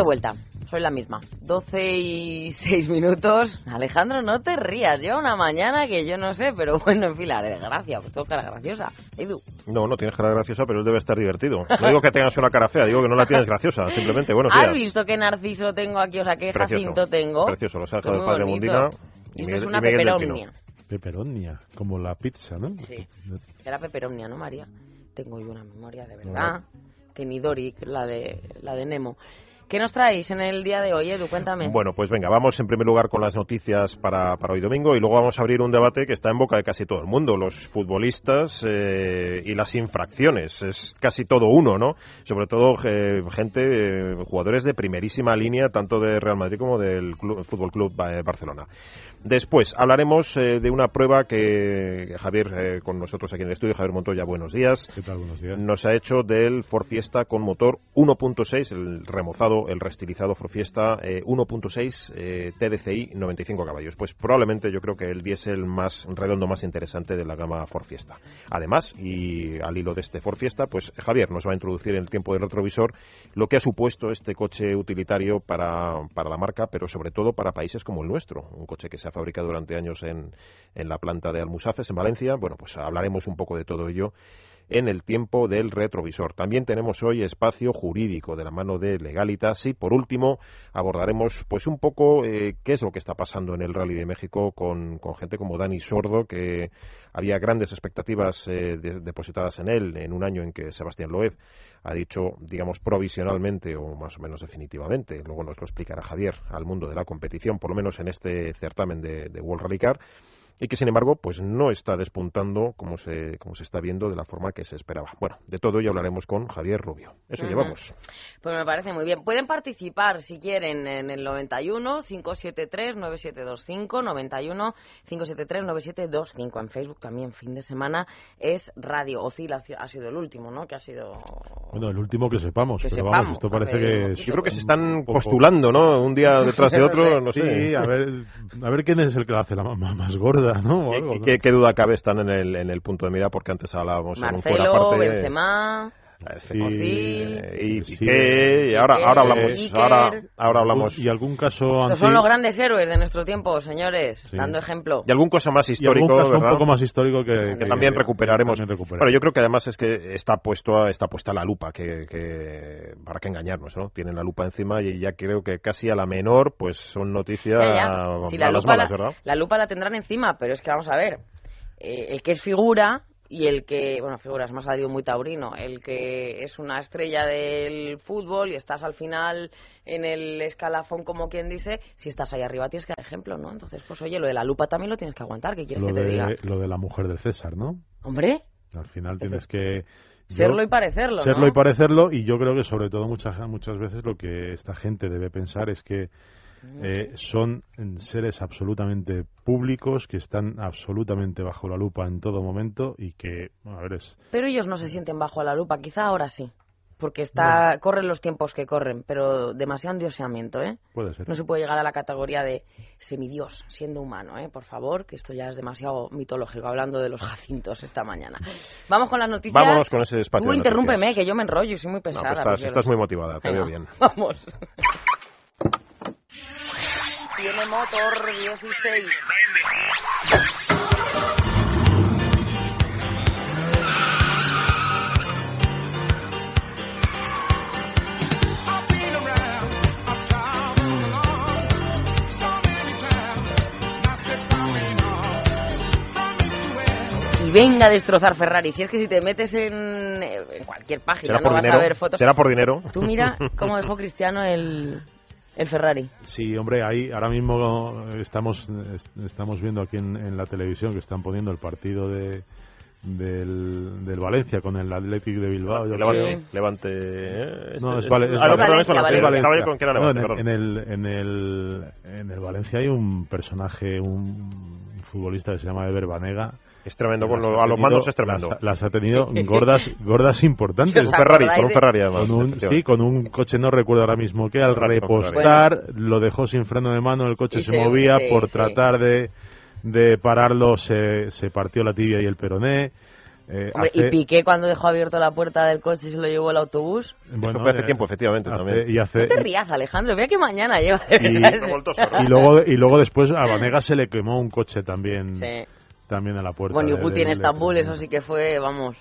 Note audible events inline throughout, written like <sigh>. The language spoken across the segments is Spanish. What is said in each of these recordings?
De vuelta. Soy la misma. 12 y 6 minutos. Alejandro, no te rías. Lleva una mañana que yo no sé, pero bueno, en fin, la gracia. Pues tengo cara graciosa. Edu. No, no tienes cara graciosa, pero él debe estar divertido. No digo que tengas una cara fea, digo que no la tienes graciosa. Simplemente, bueno, ¿Has visto qué narciso tengo aquí? O sea, qué jacinto tengo. Precioso, los ángeles del Padre Mundina. Y esto es una peperomnia. Peperomnia, como la pizza, ¿no? Sí. Era peperomnia, ¿no, María? Tengo yo una memoria de verdad. Que ni Doric, la de, la de Nemo. ¿Qué nos traéis en el día de hoy, Edu? Cuéntame. Bueno, pues venga, vamos en primer lugar con las noticias para, para hoy domingo y luego vamos a abrir un debate que está en boca de casi todo el mundo, los futbolistas eh, y las infracciones. Es casi todo uno, ¿no? Sobre todo eh, gente, eh, jugadores de primerísima línea, tanto de Real Madrid como del Club, Fútbol Club Barcelona. Después hablaremos eh, de una prueba que Javier, eh, con nosotros aquí en el estudio, Javier Montoya, buenos días. ¿Qué tal? Buenos días. Nos ha hecho del Ford Fiesta con motor 1.6, el remozado, el restilizado Ford Fiesta 1.6 TDCI 95 caballos. Pues probablemente yo creo que el diésel más redondo, más interesante de la gama Ford Fiesta. Además, y al hilo de este Ford Fiesta, pues Javier nos va a introducir en el tiempo del retrovisor lo que ha supuesto este coche utilitario para, para la marca, pero sobre todo para países como el nuestro. Un coche que se ha fabricado durante años en, en la planta de Almusafes, en Valencia. Bueno, pues hablaremos un poco de todo ello en el tiempo del retrovisor. También tenemos hoy espacio jurídico de la mano de Legalitas y por último abordaremos pues un poco eh, qué es lo que está pasando en el Rally de México con, con gente como Dani Sordo que había grandes expectativas eh, de, depositadas en él en un año en que Sebastián Loeb ha dicho, digamos, provisionalmente o más o menos definitivamente, luego nos lo explicará Javier, al mundo de la competición, por lo menos en este certamen de, de World Rally Car y que sin embargo pues no está despuntando como se, como se está viendo de la forma que se esperaba. Bueno, de todo ello hablaremos con Javier Rubio. Eso llevamos. Pues me parece muy bien. Pueden participar si quieren en el 91 573 9725 91 573 9725 en Facebook también fin de semana es Radio Ocil ha sido el último, ¿no? Que ha sido Bueno, el último que sepamos, que pero sepamos, vamos, esto parece que yo creo que se están postulando, ¿no? Un día detrás de <laughs> otro, no sé. Sí, a ver, a ver quién es el que la hace la más, más gorda. ¿no? Algo, ¿no? ¿Qué, ¿Qué, duda cabe están en el, en el punto de mira? Porque antes hablábamos Marcelo, en un fuera parte, Benzema... Sí, y sí, Piqué, y ahora, Piqué, ahora hablamos, Iker. ahora, ahora hablamos. Y algún caso Estos son los grandes héroes de nuestro tiempo, señores, Sí. dando ejemplo. Y algún cosa más y histórico, algún caso ¿verdad? un poco más histórico que, que también recuperaremos. también. Bueno, yo creo que además es que está puesto está puesta la lupa, que, que para qué engañarnos, ¿no? Tienen la lupa encima y ya creo que casi a la menor, pues son noticias Ya, ya. Si la malas, lupa, malas, la, ¿verdad? la lupa la tendrán encima, pero es que vamos a ver, eh, el que es figura y el que, bueno, figura es más salido muy taurino, el que es una estrella del fútbol y estás al final en el escalafón, como quien dice, si estás ahí arriba tienes que dar ejemplo, ¿no? Entonces, pues oye, lo de la lupa también lo tienes que aguantar, ¿qué quieres lo, que te diga? de, lo de la mujer del César, ¿no? Hombre, Al final tienes que... yo- serlo y parecerlo, serlo ¿no? y parecerlo y yo creo que sobre todo muchas muchas veces lo que esta gente debe pensar es que eh, son seres absolutamente públicos que están absolutamente bajo la lupa en todo momento y que a ver es Pero ellos no se sienten bajo la lupa, quizá ahora sí. Porque está, corren los tiempos que corren, pero demasiado endioseamiento, ¿eh? puede ser No se puede llegar a la categoría de semidios, siendo humano, ¿eh? Por favor, que esto ya es demasiado mitológico, hablando de los jacintos esta mañana. Vamos con las noticias. Vámonos con ese espacio Tú de interrúmpeme, que yo me enrollo y soy muy No, pesada. pues estás, estás muy motivada, te veo bien. Vamos. <laughs> Tiene motor 16. y venga a destrozar Ferrari. Si es que si te metes en, en cualquier página ¿Será no vas dinero? a ver fotos. ¿Será por dinero? Tú mira <laughs> cómo dejó Cristiano el, el Ferrari. Sí, hombre, ahí ahora mismo estamos est- estamos viendo aquí en, en la televisión que están poniendo el partido de del, del Valencia con el Athletic de Bilbao. yo Levante. creo. Sí. levante eh, No, es Vale- es ah, Valencia, en, el, en, el, en el Valencia hay un personaje, un futbolista que se llama Ever Banega. Es tremendo, con lo- a los mandos es tremendo. Las, las ha tenido gordas, <laughs> gordas importantes. ¿Os Un Ferrari, con un Ferrari además. Con un, sí, con un coche, no recuerdo ahora mismo qué, al repostar, lo dejó sin freno de mano, el coche se se- movía, sí, por sí. tratar de, de pararlo se, se partió la tibia y el peroné. Eh, Hombre, hace- y Piqué cuando dejó abierto la puerta del coche y se lo llevó el autobús. bueno, Eso fue hace eh, tiempo, efectivamente, hace- también. Y, hace, No te rías, Alejandro. Mira que mañana lleva. de Y- <laughs> y luego, y luego después a Vanega se le quemó un coche también, Sí. También a la puerta. Bueno, y Guti en Estambul, eso sí que fue, vamos.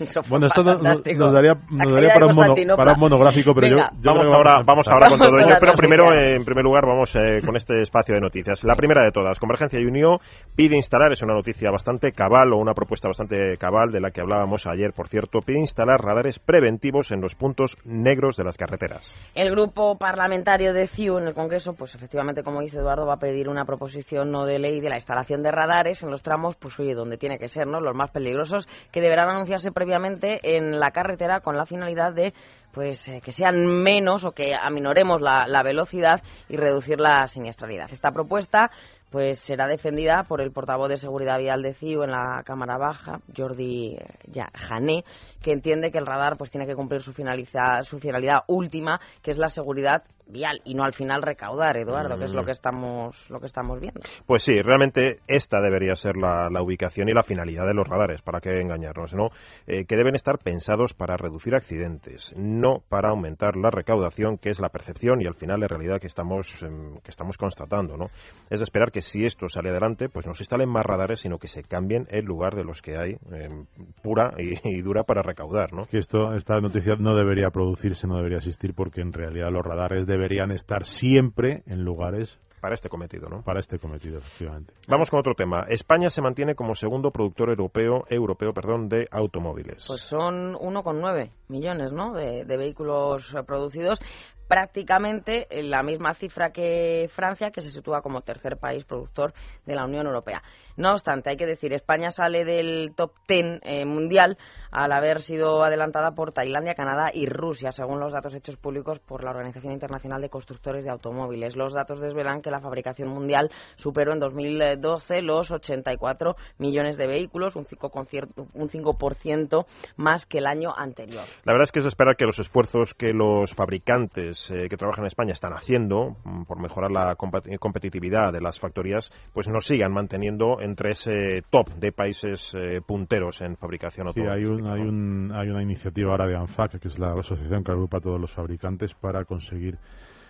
Eso fue Bueno, esto nos daría, nos daría para, un mono- para un monográfico, pero yo- Venga. yo, Vamos ahora, a vamos empezar. ahora con todo ello, pero primero, eh, en primer lugar, vamos eh, con este espacio de noticias. La primera de todas, Convergencia y Unión pide instalar, es una noticia bastante cabal o una propuesta bastante cabal de la que hablábamos ayer, por cierto, pide instalar radares preventivos en los puntos negros de las carreteras. El grupo parlamentario de CIU en el Congreso, pues efectivamente, como dice Eduardo, va a pedir una proposición no de ley de la instalación de radares en los tramos, pues oye, donde tiene que ser, ¿no? Los más peligrosos, que deberán anunciarse previamente en la carretera con la finalidad de pues eh, que sean menos o que aminoremos la, velocidad y reducir la siniestralidad. Esta propuesta pues será defendida por el portavoz de seguridad vial de CIU en la Cámara Baja, Jordi eh, Jané, que entiende que el radar pues tiene que cumplir su, finaliza- su finalidad última, que es la seguridad vial y no al final recaudar, Eduardo, que es lo que estamos lo que estamos viendo. Pues sí, realmente esta debería ser la, la ubicación y la finalidad de los radares, para qué engañarnos, ¿no? Eh, que deben estar pensados para reducir accidentes, no para aumentar la recaudación, que es la percepción y al final la realidad que estamos, em, que estamos constatando, ¿no? Es de esperar que si esto sale adelante, pues no se instalen más radares, sino que se cambien el lugar de los que hay em, pura y, y dura para recaudar, ¿no? que esto, esta noticia no debería producirse, no debería existir, porque en realidad los radares deberían estar siempre en lugares Para este cometido, ¿no? para este cometido, efectivamente. Vamos con otro tema. España se mantiene como segundo productor europeo, europeo, perdón, de automóviles. Pues son 1,9 millones ¿no? de, de vehículos eh, producidos, prácticamente en la misma cifra que Francia, que se sitúa como tercer país productor de la Unión Europea. No obstante, hay que decir, España sale del top 10 eh, mundial al haber sido adelantada por Tailandia, Canadá y Rusia, según los datos hechos públicos por la Organización Internacional de Constructores de Automóviles. Los datos desvelan que la fabricación mundial superó en 2012 los 84 millones de vehículos, un 5%, un 5% más que el año anterior. La verdad es que es de esperar que los esfuerzos que los fabricantes eh, que trabajan en España están haciendo mm, por mejorar la competitividad de las factorías, pues nos sigan manteniendo entre ese top de países eh, punteros en fabricación Sí, hay, un, hay, un, hay una iniciativa ahora de ANFAC, que es la asociación que agrupa a todos los fabricantes, para conseguir,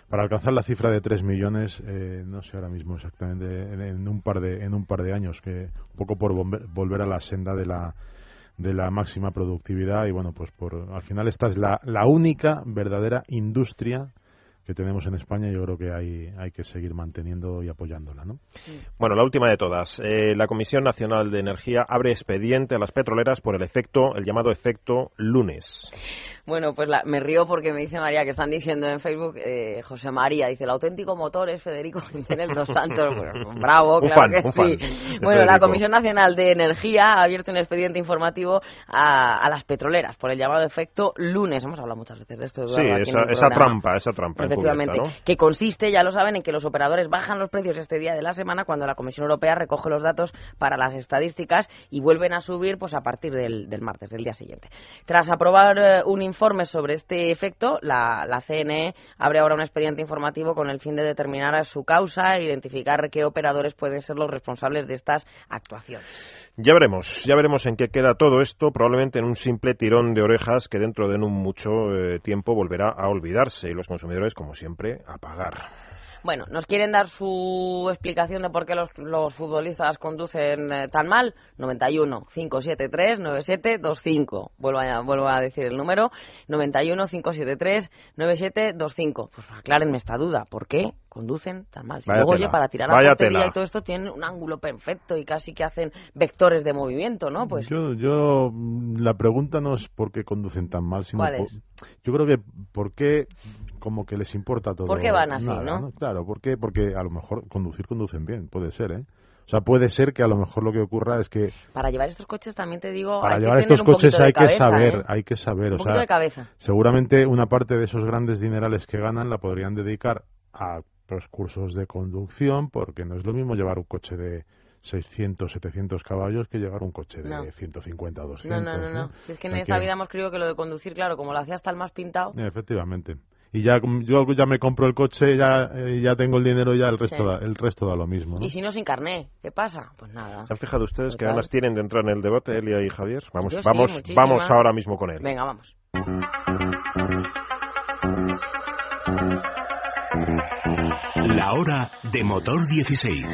para alcanzar la cifra de 3 millones, eh, no sé ahora mismo exactamente, en, en un par de, en un par de años, que un poco por volver, volver a la senda de la de la máxima productividad. Y bueno pues por al final esta es la, la única verdadera industria que tenemos en España y yo creo que hay, hay que seguir manteniendo y apoyándola ¿no? Bueno, la última de todas. Eh, la Comisión Nacional de Energía abre expediente a las petroleras por el efecto, el llamado efecto lunes. Bueno, pues la- me río porque me dice María que están diciendo en Facebook, eh, José María, dice, el auténtico motor es Federico Jiménez dos Santos. <laughs> Bueno, bravo, Un claro fan, que sí. fan Bueno, la. Comisión Nacional de Energía ha abierto un expediente informativo a, a las petroleras por el llamado efecto lunes. Hemos hablado muchas veces de esto. Sí, Eduardo, en esa, trampa, esa trampa Efectivamente, que consiste, ya lo saben, en que los operadores bajan los precios este día de la semana cuando la Comisión Europea recoge los datos para las estadísticas y vuelven a subir pues a partir del, del martes, del día siguiente. Tras aprobar eh, un informe sobre este efecto, la, la CNE abre ahora un expediente informativo con el fin de determinar su causa e identificar qué operadores pueden ser los responsables de estas actuaciones. Ya veremos, ya veremos en qué queda todo esto, probablemente en un simple tirón de orejas que dentro de no mucho eh, tiempo volverá a olvidarse y los consumidores, como siempre, a pagar. Bueno, nos quieren dar su explicación de por qué los, los futbolistas conducen eh, tan mal. 91 573 9725. Vuelvo a, vuelvo a decir el número. 91 573 9725. Pues aclárenme esta duda. ¿Por qué conducen tan mal? Si Vaya luego, tela. oye, para tirar a Vaya la portería tela. y todo esto tienen un ángulo perfecto y casi que hacen vectores de movimiento, ¿no? Pues yo, yo, mm, la pregunta no es por qué conducen tan mal, sino ¿Cuál por- es? yo creo que por qué como que les importa todo. ¿Por qué van así, nada, no? Claro, ¿por qué? Porque a lo mejor conducir conducen bien, puede ser, ¿eh? O sea, puede ser que a lo mejor lo que ocurra es que para llevar estos coches también te digo, para hay llevar que estos coches hay que cabeza, saber, ¿eh? hay que saber, Un o sea, de cabeza. seguramente una parte de esos grandes dinerales que ganan la podrían dedicar a los cursos de conducción, porque no es lo mismo llevar un coche de 600, 700 caballos que llevar un coche de No. 150, 200. No, no, no, no. Si es que en O esta que- vida hemos creído que lo de conducir, claro, como lo hacía hasta el más pintado, Efectivamente. Y ya como yo ya me compro el coche, ya eh, ya tengo el dinero, ya el resto Sí. da, el resto da lo mismo. ¿no? y si no sin carné, ¿qué pasa? Pues nada. ¿Se han fijado ustedes que Total. ganas tienen de entrar en el debate, Elia y Javier? Vamos, Yo sí, vamos, muchísimas. vamos ahora mismo con él. Venga, vamos. La hora de motor 16.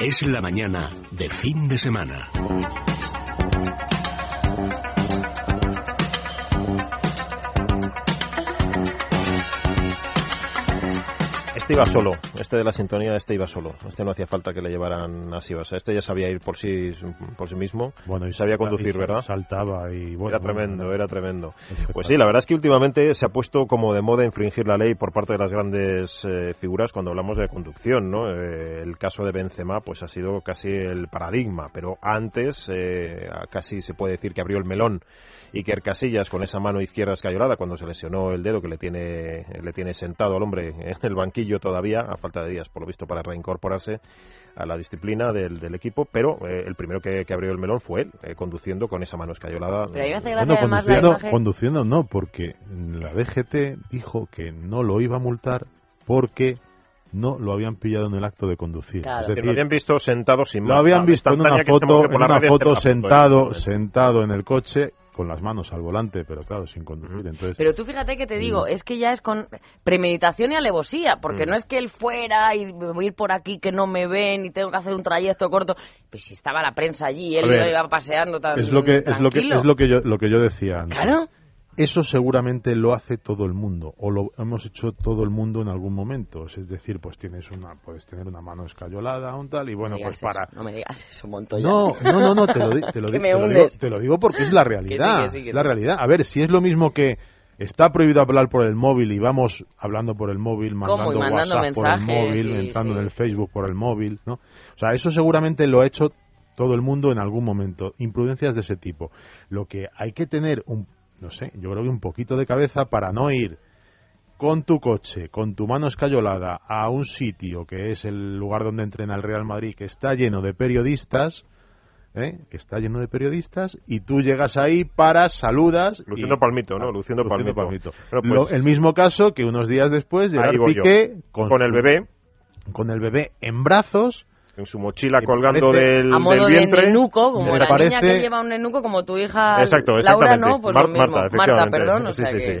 Es la mañana de fin de semana. Este iba solo, este de la sintonía, este iba solo. Este no hacía falta que le llevaran así, o sea, este ya sabía ir por sí, por sí mismo. Bueno, y sabía conducir, y ¿verdad? Saltaba y bueno, Era tremendo, bueno, era tremendo. Pues sí, la verdad es que últimamente se ha puesto como de moda infringir la ley por parte de las grandes eh, figuras cuando hablamos de conducción, ¿no? Eh, el caso de Benzema pues ha sido casi el paradigma, pero antes eh, casi se puede decir que abrió el melón Iker Casillas con esa mano izquierda escayolada cuando se lesionó el dedo que le tiene le tiene sentado al hombre en el banquillo todavía a falta de días por lo visto para reincorporarse a la disciplina del, del equipo, pero eh, el primero que, que abrió el melón fue él, eh, conduciendo con esa mano escayolada. Pero me Bueno, además la conduciendo, conduciendo no, porque la DGT dijo que no lo iba a multar porque no lo habían pillado en el acto de conducir. Claro. Es Que decir, lo habían visto sentado sin lo habían visto en una foto, en una foto sentado, sentado en el coche con las manos al volante, pero claro, sin conducir. Entonces, Pero tú fíjate que te digo, Mm. es que ya es con premeditación y alevosía, porque Mm. no es que él fuera y voy a ir por aquí que no me ven y tengo que hacer un trayecto corto. Pues si estaba la prensa allí, él ver, iba paseando tan es lo que es lo que es lo que yo lo que yo decía antes. Claro. Eso seguramente lo hace todo el mundo o lo hemos hecho todo el mundo en algún momento. Es decir, pues tienes una puedes tener una mano escayolada un tal y bueno, No pues para eso, no me digas eso, Montoya. No, no, no, no, te lo, <laughs> te lo, te lo digo, te lo digo porque es la <laughs> realidad. Que sí, que sí, que es la realidad. A ver, si es lo mismo que está prohibido hablar por el móvil y vamos hablando por el móvil, mandando, WhatsApp por el mensajes, móvil, sí, entrando en el Facebook por el móvil, ¿no? O sea, eso seguramente lo ha hecho todo el mundo en algún momento. Imprudencias de ese tipo. Lo que hay que tener un, no sé, yo creo que un poquito de cabeza para no ir con tu coche, con tu mano escayolada a un sitio que es el lugar donde entrena el Real Madrid, que está lleno de periodistas, ¿eh? que está lleno de periodistas, y tú llegas ahí, paras, saludas. Luciendo y- palmito, ¿no? Ah, Luciendo palmito. Lo- pues- el mismo caso que unos días después Gerard. Piqué Con el bebé, con el bebé en brazos. En su mochila colgando parece- del, a modo del de vientre. nenuco, como la niña parece- que lleva un nenuco, como tu hija Exacto, Laura. ¿no? Pues Mar- lo mismo. Marta, efectivamente. perdón, o sí, sea sí, que...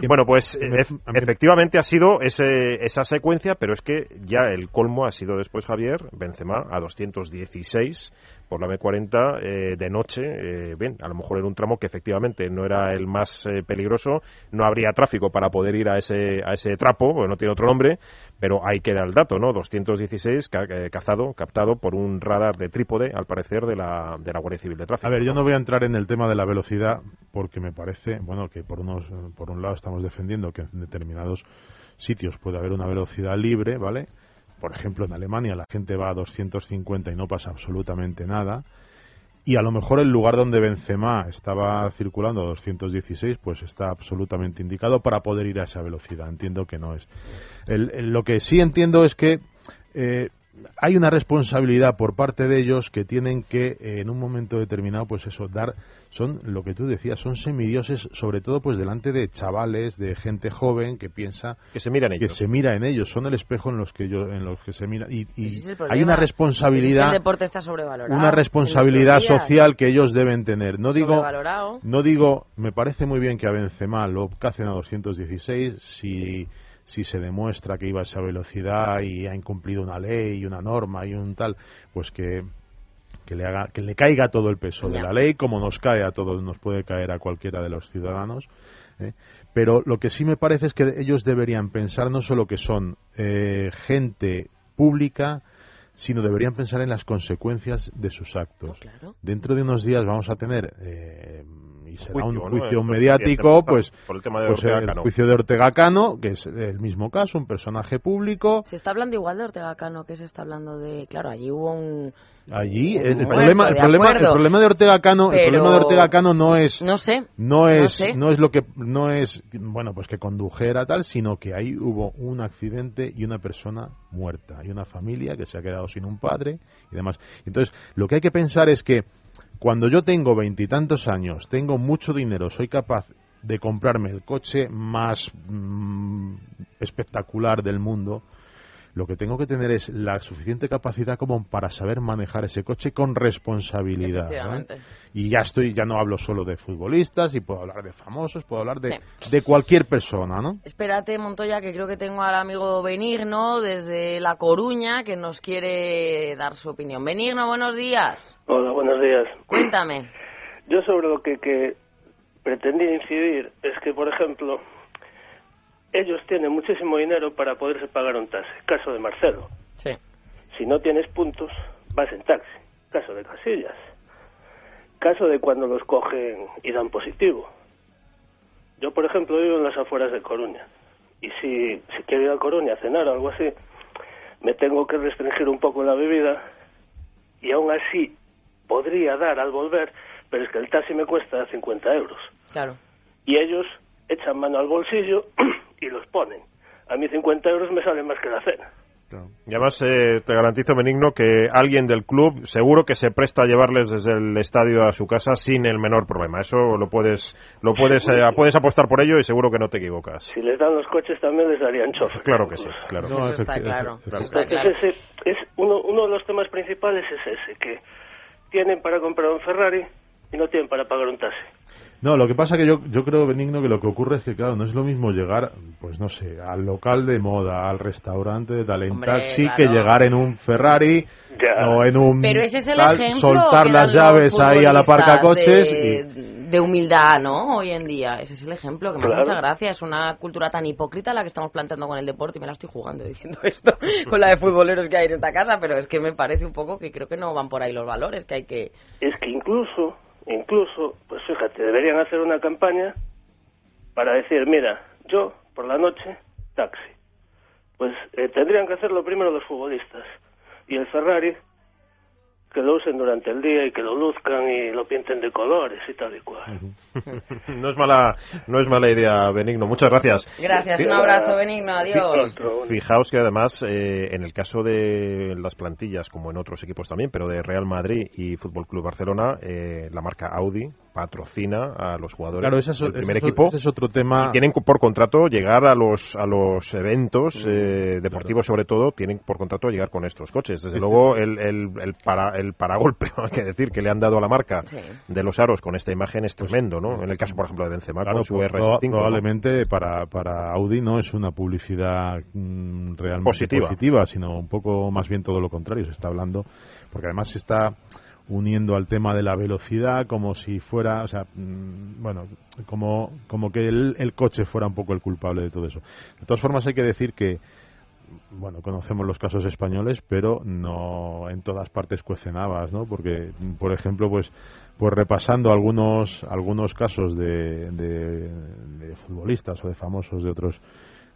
sí. <laughs> bueno, pues ef- a mí- efectivamente ha sido ese, esa secuencia, pero es que ya el colmo ha sido después Javier Benzema a 216 por la M40 eh, de noche. eh, bien, a lo mejor era un tramo que efectivamente no era el más eh, peligroso, no habría tráfico para poder ir a ese, a ese trapo, porque no tiene otro nombre, pero ahí queda el dato, ¿no? 216 ca- eh, cazado, captado por un radar de trípode, al parecer, de la, de la Guardia Civil de Tráfico. A ver, yo no voy a entrar en el tema de la velocidad porque me parece, bueno, que por unos, por un lado estamos defendiendo que en determinados sitios puede haber una velocidad libre, ¿vale? Por ejemplo, en Alemania la gente va a 250 y no pasa absolutamente nada. Y a lo mejor el lugar donde Benzema estaba circulando a 216, pues está absolutamente indicado para poder ir a esa velocidad. Entiendo que no es. Lo que sí entiendo es que eh, hay una responsabilidad por parte de ellos que tienen que eh, en un momento determinado pues eso dar son lo que tú decías son semidioses sobre todo pues delante de chavales de gente joven que piensa que se miran que ellos. se mira en ellos son el espejo en los que yo en los que se mira y, y es hay una Es que responsabilidad el deporte está sobrevalorado. una en responsabilidad social que ellos deben tener. No digo no digo, me parece muy bien que a Benzema lo cacen a 216 si, si se demuestra que iba a esa velocidad y ha incumplido una ley y una norma y un tal, pues que que le haga que le caiga todo el peso de la ley como nos cae a todos nos puede caer a cualquiera de los ciudadanos ¿eh? pero lo que sí me parece es que ellos deberían pensar no solo que son eh, gente pública sino deberían pensar en las consecuencias de sus actos. Dentro de unos días vamos a tener, eh, y será un juicio mediático, pues, por el, tema de pues el juicio de Ortega Cano, que es el mismo caso, un personaje público. Se está hablando igual de Ortega Cano que se está hablando de, claro, allí hubo un Allí el, problema, el problema, el problema de Ortega Cano, el problema de Ortega Cano no es, no sé, no es, no, es lo que, no es, bueno, pues que condujera tal, sino que ahí hubo un accidente y una persona muerta, y una familia que se ha quedado sin un padre y demás. Entonces, lo que hay que pensar es que cuando yo tengo veintitantos años, tengo mucho dinero, soy capaz de comprarme el coche más mm, espectacular del mundo, lo que tengo que tener es la suficiente capacidad como para saber manejar ese coche con responsabilidad. Y ya estoy, ya no hablo solo de futbolistas, y puedo hablar de famosos, puedo hablar de, de cualquier persona, ¿no? Espérate, Montoya, que creo que tengo al amigo Benigno desde La Coruña que nos quiere dar su opinión. Benigno, buenos días. Hola, buenos días. Cuéntame. Yo sobre lo que, que pretendía incidir es que, por ejemplo, ellos tienen muchísimo dinero para poderse pagar un taxi. Caso de Marcelo. Sí. Si no tienes puntos, vas en taxi. Caso de Casillas. Caso de cuando los cogen y dan positivo. Yo, por ejemplo, vivo en las afueras de Coruña. Y si, si quiero ir a Coruña a cenar o algo así, me tengo que restringir un poco la bebida y aún así podría dar al volver, pero es que el taxi me cuesta 50 euros. Claro. Y ellos echan mano al bolsillo <clears throat> y los ponen. A mí 50 euros me sale más que la cena. Y además eh, te garantizo, Benigno, que alguien del club seguro que se presta a llevarles desde el estadio a su casa sin el menor problema. Eso lo puedes lo puedes eh, puedes apostar por ello y seguro que no te equivocas. Si les dan los coches también les darían chofer. Claro que sí, claro. Eso está claro. <laughs> es uno, uno de los temas principales es ese, que tienen para comprar un Ferrari y no tienen para pagar un taxi. No, lo que pasa que yo, yo creo, Benigno, que lo que ocurre es que, claro, no es lo mismo llegar, pues no sé, al local de moda, al restaurante de talent taxi, que llegar en un Ferrari o en un... Pero ese es el ejemplo soltar las llaves ahí a la parca coches de, de humildad, ¿no? Hoy en día. Ese es el ejemplo, que me da mucha gracia. Es una cultura tan hipócrita la que estamos planteando con el deporte y me la estoy jugando diciendo <laughs> esto con la de futboleros que hay en esta casa, pero es que me parece un poco que creo que no van por ahí los valores, que hay que... Es que incluso Incluso, pues fíjate, deberían hacer una campaña para decir, mira, yo por la noche, taxi. Pues eh, tendrían que hacerlo primero los futbolistas. Y el Ferrari que lo usen durante el día y que lo luzcan y lo pinten de colores y tal y cual. <laughs> no es mala no es mala idea, Benigno. Muchas gracias. Gracias, un abrazo, Benigno. Adiós. Fijaos que además, eh, en el caso de las plantillas, como en otros equipos también, pero de Real Madrid y Fútbol Club Barcelona, eh, la marca Audi patrocina a los jugadores del primer equipo. es otro tema. Y tienen por contrato llegar a los a los eventos mm, eh, deportivos, sobre todo, tienen por contrato llegar con estos coches. Desde luego, el, el, el, para, el paragolpe, <laughs> hay que decir, que le han dado a la marca de los aros con esta imagen es tremendo, ¿no? En el caso, por ejemplo, de Benzema con su pues, R5. Probablemente para, para Audi no es una publicidad mm, realmente positiva. positiva, sino un poco más bien todo lo contrario. Se está hablando, porque además se está uniendo al tema de la velocidad como si fuera, o sea, mm, bueno, como, como que el, el, coche fuera un poco el culpable de todo eso. De todas formas, hay que decir que, bueno, conocemos los casos españoles, pero no en todas partes cuecen habas, ¿no? Porque, por ejemplo, pues, pues repasando algunos, algunos casos de, de, futbolistas o de famosos de otros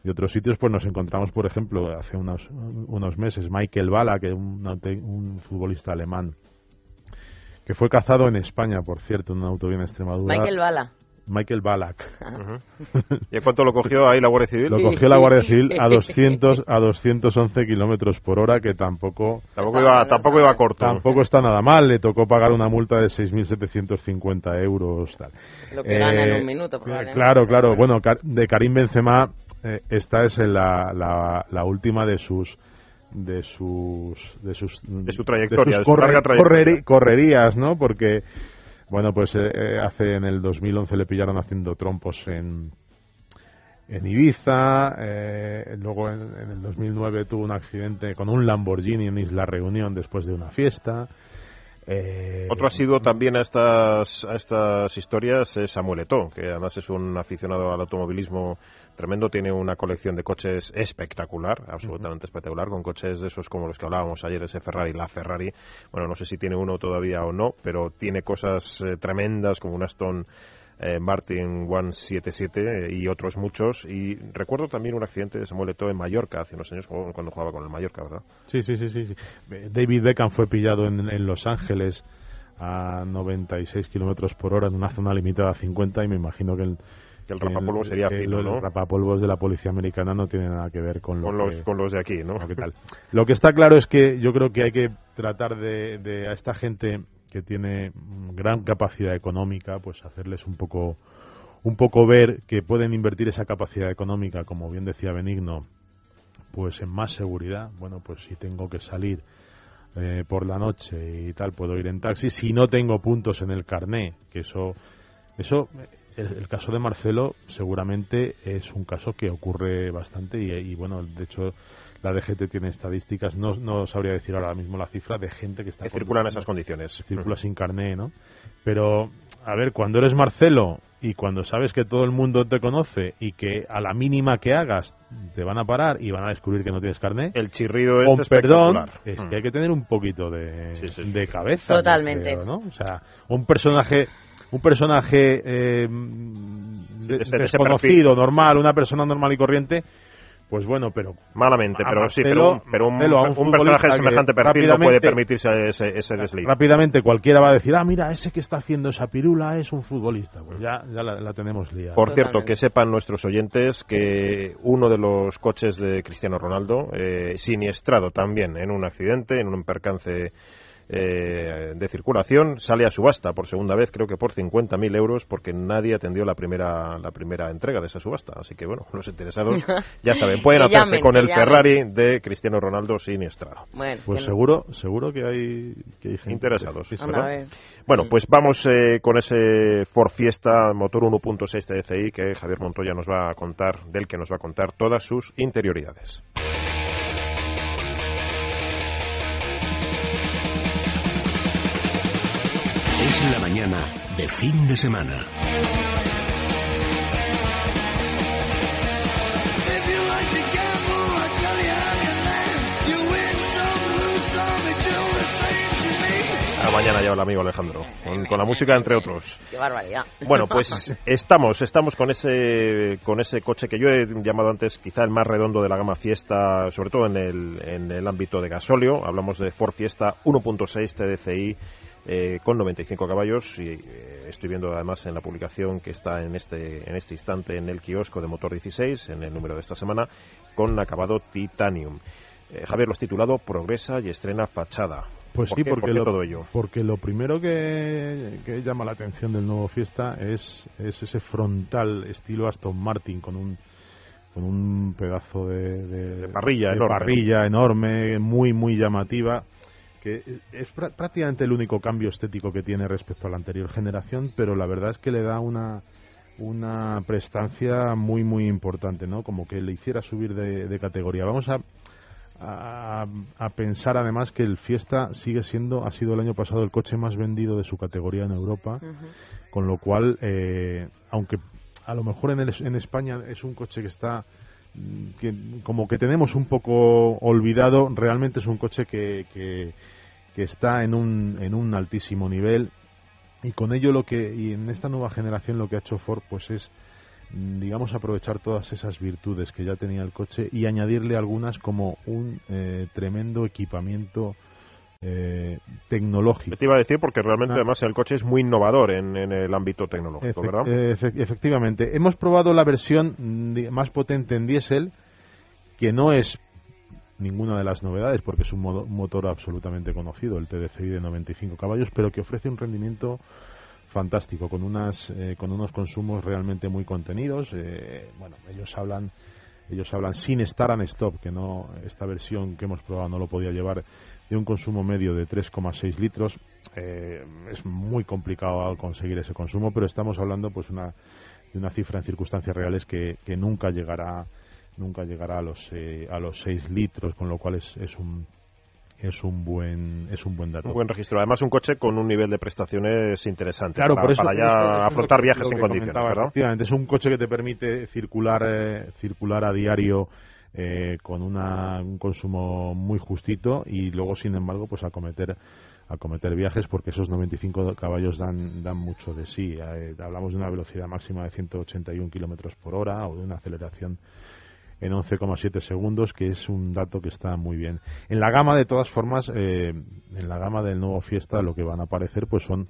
de otros sitios, pues nos encontramos, por ejemplo, hace unos, unos meses, Michael Bala, que es un, un futbolista alemán, que fue cazado en España, por cierto, en un autovía en Extremadura. Michael Bala. Michael Balak. ¿Y a cuánto lo cogió ahí la Guardia Civil? Lo cogió la Guardia Civil a 200 <laughs> a 211 kilómetros por hora, que tampoco tampoco iba tampoco iba corto. Tampoco está nada mal. Le tocó pagar una multa de 6.750 euros. Tal. Lo que gana en un eh, minuto. Claro, claro. Bueno, de Karim Benzema eh, esta es la, la, la última de sus de sus de sus de su trayectoria, de, sus correrías, ¿no? Porque bueno, pues eh, eh, hace en el 2011 le pillaron haciendo trompos en en Ibiza, eh, luego en, el 2009 tuvo un accidente con un Lamborghini en Isla Reunión después de una fiesta. Eh, Otro ha sido también a estas, a estas historias es Samuel Eto'o, que además es un aficionado al automovilismo tremendo, tiene una colección de coches espectacular, absolutamente espectacular, con coches de esos como los que hablábamos ayer, ese Ferrari, la Ferrari. Bueno, no sé si tiene uno todavía o no, pero tiene cosas eh, tremendas como un Aston eh, Martin 177 y otros muchos. Y recuerdo también un accidente de Samuel Eto'o en Mallorca hace unos años cuando jugaba con el Mallorca, ¿verdad? Sí, sí, sí. sí, David Beckham fue pillado en, en Los Ángeles a 96 kilómetros por hora en una zona limitada a 50 y me imagino que el que el rapapolvos sería fino, ¿no? Los rapapolvos de la policía americana no tienen nada que ver con, los, con los de aquí, ¿no? ¿Qué tal? Lo que está claro es que yo creo que hay que tratar de, de a esta gente que tiene gran capacidad económica, pues hacerles un poco un poco ver que pueden invertir esa capacidad económica, como bien decía Benigno, pues en más seguridad. Bueno, pues si tengo que salir eh, por la noche y tal, puedo ir en taxi. Si no tengo puntos en el carné, que eso, eso, el, caso de Marcelo seguramente es un caso que ocurre bastante y, y bueno, de hecho la DGT tiene estadísticas, no, no sabría decir ahora mismo la cifra de gente que está... Que circula en esas condiciones. Circula sin carné, ¿no? Pero, a ver, cuando eres Marcelo y cuando sabes que todo el mundo te conoce y que a la mínima que hagas te van a parar y van a descubrir que no tienes carné... El chirrido es Con perdón, es que hay que tener un poquito de, de cabeza. Totalmente. ¿no? O sea, un personaje un personaje eh, desconocido, normal, una persona normal y corriente, pues bueno, pero malamente, pero sí, pero, un, pero un, un, personaje de semejante perfil no puede permitirse ese, ese desliz. Rápidamente cualquiera va a decir, ah, mira, ese que está haciendo esa pirula es un futbolista. Pues ya, ya la, tenemos liada. Por cierto, que sepan nuestros oyentes que uno de los coches de Cristiano Ronaldo, eh, siniestrado también en un accidente, en un percance eh, de circulación sale a subasta por segunda vez, creo que por 50.000 euros, porque nadie atendió la primera, la primera entrega de esa subasta. Así que, bueno, <laughs> los interesados ya saben, <laughs> pueden hacerse con el Ferrari de Cristiano Ronaldo siniestrado. Bueno, pues seguro, seguro que hay, que hay gente interesados. bueno, pues vamos eh, con ese Ford Fiesta motor 1.6 TDCi que Javier Montoya nos va a contar, del que nos va a contar todas sus interioridades. Es la mañana de fin de semana. A mañana ya el amigo Alejandro, con, la música entre otros. Qué barbaridad. Bueno, pues estamos, estamos con ese, con ese coche que yo he llamado antes quizá el más redondo de la gama Fiesta, sobre todo en el, en el ámbito de gasóleo. Hablamos de Ford Fiesta 1.6 TDCi eh, con 95 caballos y eh, estoy viendo además en la publicación que está en este, en este instante en el kiosco de Motor 16, en el número de esta semana, con acabado Titanium. Eh, Javier, lo has titulado Progresa y estrena fachada. Pues sí, porque, lo, todo ello? porque lo primero que, llama la atención del nuevo Fiesta es, es ese frontal estilo Aston Martin con un con un pedazo de, parrilla, parrilla enorme, muy muy llamativa es prácticamente el único cambio estético que tiene respecto a la anterior generación, pero la verdad es que le da una, una prestancia muy, muy importante, ¿no? Como que le hiciera subir de, categoría. Vamos a, a, pensar además que el Fiesta sigue siendo, ha sido el año pasado el coche más vendido de su categoría en Europa, con lo cual, eh, aunque a lo mejor en, en España es un coche que está mm, que como que tenemos un poco olvidado, realmente es un coche que, que, que está en un, en un altísimo nivel y con ello lo que y en esta nueva generación lo que ha hecho Ford pues es mm, digamos aprovechar todas esas virtudes que ya tenía el coche y añadirle algunas como un eh, tremendo equipamiento eh, tecnológico. Te iba a decir porque realmente ah. además el coche es muy innovador en, el ámbito tecnológico, ¿verdad? efectivamente. Hemos probado la versión mm, más potente en diésel, que no es ninguna de las novedades porque es un, motor absolutamente conocido, el TDCi de 95 caballos, pero que ofrece un rendimiento fantástico con unas eh, con unos consumos realmente muy contenidos. Eh, bueno, ellos hablan ellos hablan sin estar en stop, que no esta versión que hemos probado no lo podía llevar de un consumo medio de 3,6 litros. Eh, es muy complicado conseguir ese consumo, pero estamos hablando pues una una cifra en circunstancias reales que, que nunca llegará nunca llegará a los eh, a los 6 litros, con lo cual es, es un es un buen es un buen dato. Un buen registro. Además, un coche con un nivel de prestaciones interesante Claro, para, por eso, para ya es afrontar lo que- viajes lo en que condiciones, comentaba, ¿verdad? efectivamente. es un coche que te permite circular eh, circular a diario eh, con una, un consumo muy justito y luego, sin embargo, pues acometer acometer viajes porque esos 95 caballos dan dan mucho de sí. Eh, hablamos de una velocidad máxima de 181 kilómetros por hora o de una aceleración en 11,7 segundos, que es un dato que está muy bien. En la gama, de todas formas, eh, en la gama del nuevo Fiesta, lo que van a aparecer pues son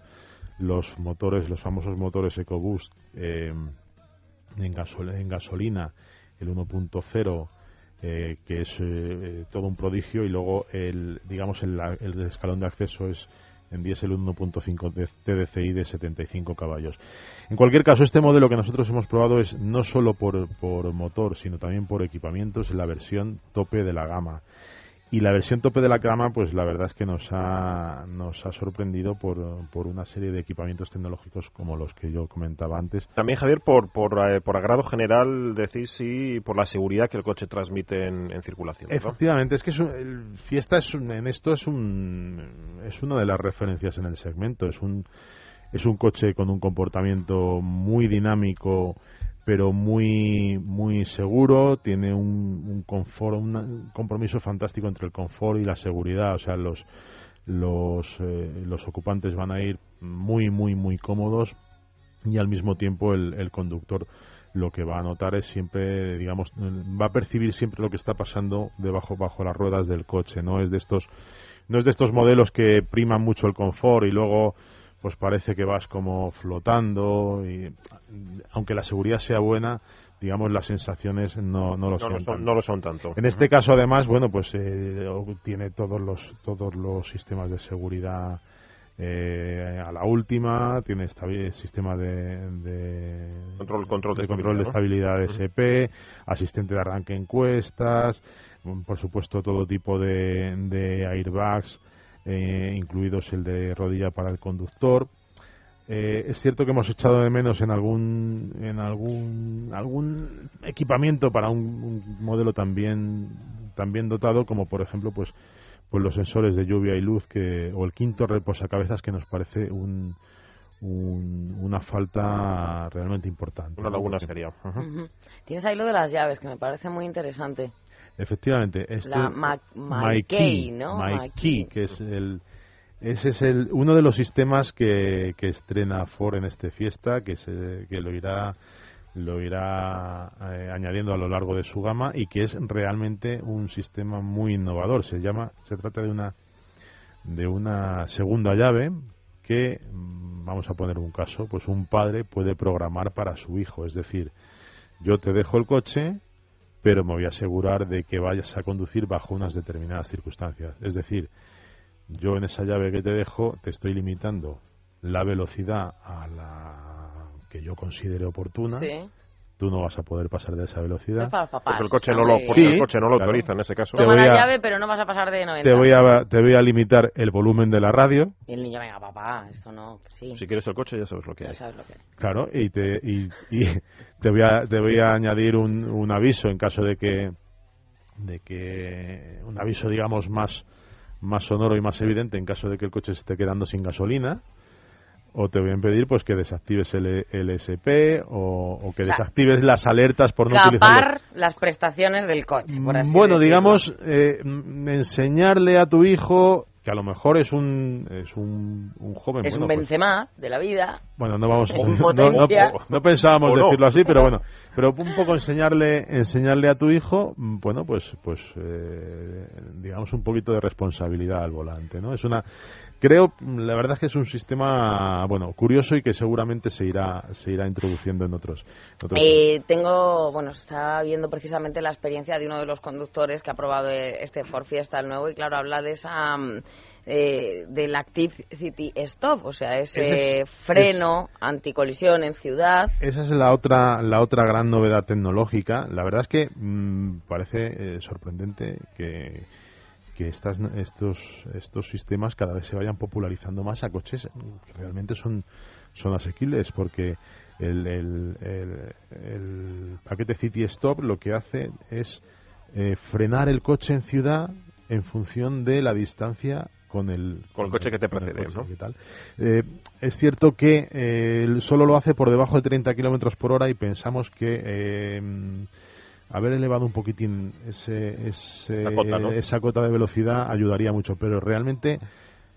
los motores, los famosos motores EcoBoost eh, en, gasol- en gasolina, el 1.0, eh, que es eh, todo un prodigio, y luego el, digamos, el, el escalón de acceso es en diésel 1.5 de TDCI de 75 caballos. En cualquier caso, este modelo que nosotros hemos probado es no solo por, por motor, sino también por equipamientos, la versión tope de la gama. Y la versión tope de la gama, pues la verdad es que nos ha, nos ha sorprendido por, por una serie de equipamientos tecnológicos como los que yo comentaba antes. También, Javier, por, por, eh, por agrado general, decís y por la seguridad que el coche transmite en, en circulación. Efectivamente, es que es un- el Fiesta es un- en esto es un es una de las referencias en el segmento. Es un es un coche con un comportamiento muy dinámico, pero muy muy seguro. Tiene un, un confort, un compromiso fantástico entre el confort y la seguridad. O sea, los los eh, los ocupantes van a ir muy muy muy cómodos y al mismo tiempo el, el conductor lo que va a notar es siempre, digamos, va a percibir siempre lo que está pasando debajo bajo las ruedas del coche. No es de estos, no es de estos modelos que priman mucho el confort y luego pues parece que vas como flotando y aunque la seguridad sea buena, digamos las sensaciones no, no lo No, son. lo son, tanto. no lo son tanto. En este caso, además, bueno, pues eh, tiene todos los todos los sistemas de seguridad eh, a la última, tiene sistema de, de Control, control de, de control de estabilidad, estabilidad SP, asistente de arranque encuestas, mm, por supuesto todo tipo de, de airbags, eh, incluidos el de rodilla para el conductor. Eh, es cierto que hemos echado de menos en algún en algún algún equipamiento para un, un modelo también también dotado como por ejemplo pues pues los sensores de lluvia y luz que o el quinto reposacabezas que nos parece un, un- una falta realmente importante. Una laguna seria. Ujú. Tienes ahí lo de las llaves, que me parece muy interesante. Efectivamente, esto La Ma- ¿no? Que es el ese es el uno de los sistemas que, que estrena Ford en este fiesta, que se, que lo irá lo irá eh, añadiendo a lo largo de su gama y que es realmente un sistema muy innovador. Se llama se trata de una de una segunda llave que mm, vamos a poner un caso, pues un padre puede programar para su hijo, es decir, yo te dejo el coche, pero me voy a asegurar de que vayas a conducir bajo unas determinadas circunstancias. Es decir, yo en esa llave que te dejo te estoy limitando la velocidad a la que yo considere oportuna. Sí. Tú no vas a poder pasar de esa velocidad. Es para los papás, Porque el coche está no lo, porque bien. el coche no lo Claro. autoriza en ese caso. Te voy la a- llave, pero no vas a pasar de 90. Te voy a te voy a limitar el volumen de la radio, Y el niño, venga, papá, esto no, sí. Si quieres el coche ya sabes lo que ya hay. sabes lo que hay. Claro, y te, y, y <laughs> te, voy, a, te voy a añadir un, un aviso en caso de que, de que un aviso, digamos, más, más sonoro y más evidente en caso de que el coche se esté quedando sin gasolina. O te voy a impedir pues que desactives el, el SP o, o que O sea, desactives las alertas por no utilizarlo. Capar las prestaciones del coche, por así Bueno, decirlo. digamos, eh, mm, enseñarle a tu hijo que a lo mejor es un, es un, un joven. Es bueno, un pues, Benzema de la vida. bueno, no vamos, <laughs> <laughs> no, no- no pensábamos decirlo así, pero bueno, <laughs> pero un poco enseñarle, enseñarle a tu hijo, mm, bueno, pues, pues, eh, digamos un poquito de responsabilidad al volante, ¿no? Es una, creo, la verdad es que es un sistema, bueno, curioso y que seguramente se irá, se irá introduciendo en otros. en otros Eh, tengo, bueno, se está viendo precisamente la experiencia de uno de los conductores que ha probado eh, este Ford Fiesta el nuevo y claro, habla de esa mm, eh, del Active City Stop, o sea, ese Ese es- freno anticolisión en ciudad. Esa es la otra, la otra gran novedad tecnológica. La verdad es que mm, parece eh, sorprendente que, que estas, estos, estos sistemas cada vez se vayan popularizando más a coches que realmente son, son asequibles porque El, el- el- el paquete City Stop lo que hace es eh, frenar el coche en ciudad en función de la distancia con el, Con el coche que te precede, ¿no? tal. Eh, es cierto que eh, solo lo hace por debajo de 30 kilómetros por hora y pensamos que eh, haber elevado un poquitín ese, ese- Esa cota, ¿no? esa cota de velocidad ayudaría mucho, pero realmente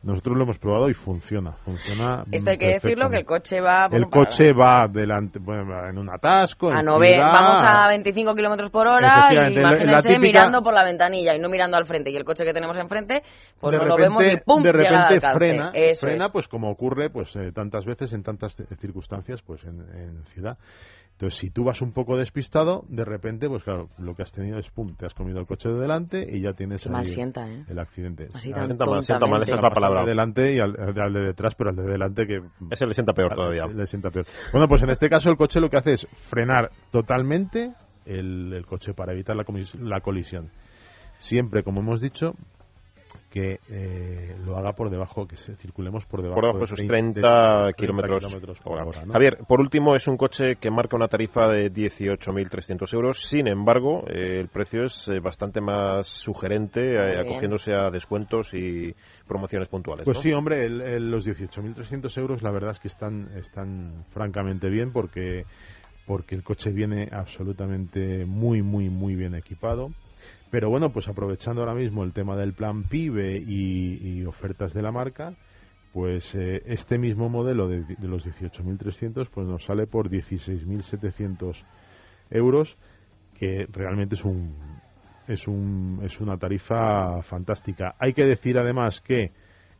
nosotros lo hemos probado y funciona. Funciona Esto hay que decirlo, que el coche va... bueno, El coche va delante, bueno, en un atasco. A en nove- ciudad, vamos a 25 kilómetros por hora y imagínense típica- mirando por la ventanilla y no mirando al frente. Y el coche que tenemos enfrente, pues de no repente, lo vemos y ¡pum! de al repente alcance. frena, Eso frena es. pues como ocurre pues eh, tantas veces en tantas ci- circunstancias pues en, en ciudad. Entonces, si tú vas un poco despistado, de repente, pues claro, lo que has tenido es pum, te has comido el coche de delante y ya tienes ahí mal sienta, ¿eh? el accidente. Así Al- tan Sienta mal, sienta mal, esa es la palabra. Al de delante y al, al de detrás, pero al de delante que Ese le sienta peor todavía. le sienta peor. Bueno, pues en este caso el coche lo que hace es frenar totalmente el, el coche para evitar la, la colisión. Siempre, como hemos dicho, que eh, lo haga por debajo, que se circulemos por debajo, Por debajo de esos 30 30 kilómetros por hora. hora, ¿no? Javier, por último, es un coche que marca una tarifa de 18.300 euros. Sin embargo, eh, el precio es eh, bastante más sugerente, eh, acogiéndose a descuentos y promociones puntuales. Pues ¿no? sí, hombre, el- el- los 18.300 euros la verdad es que están, están francamente bien porque, porque el coche viene absolutamente muy, muy, muy bien equipado. Pero bueno, pues aprovechando ahora mismo el tema del plan PIBE y, y ofertas de la marca, pues eh, este mismo modelo de, de los 18.300 pues nos sale por 16.700 euros, que realmente es un, es, un, es una tarifa fantástica. Hay que decir además que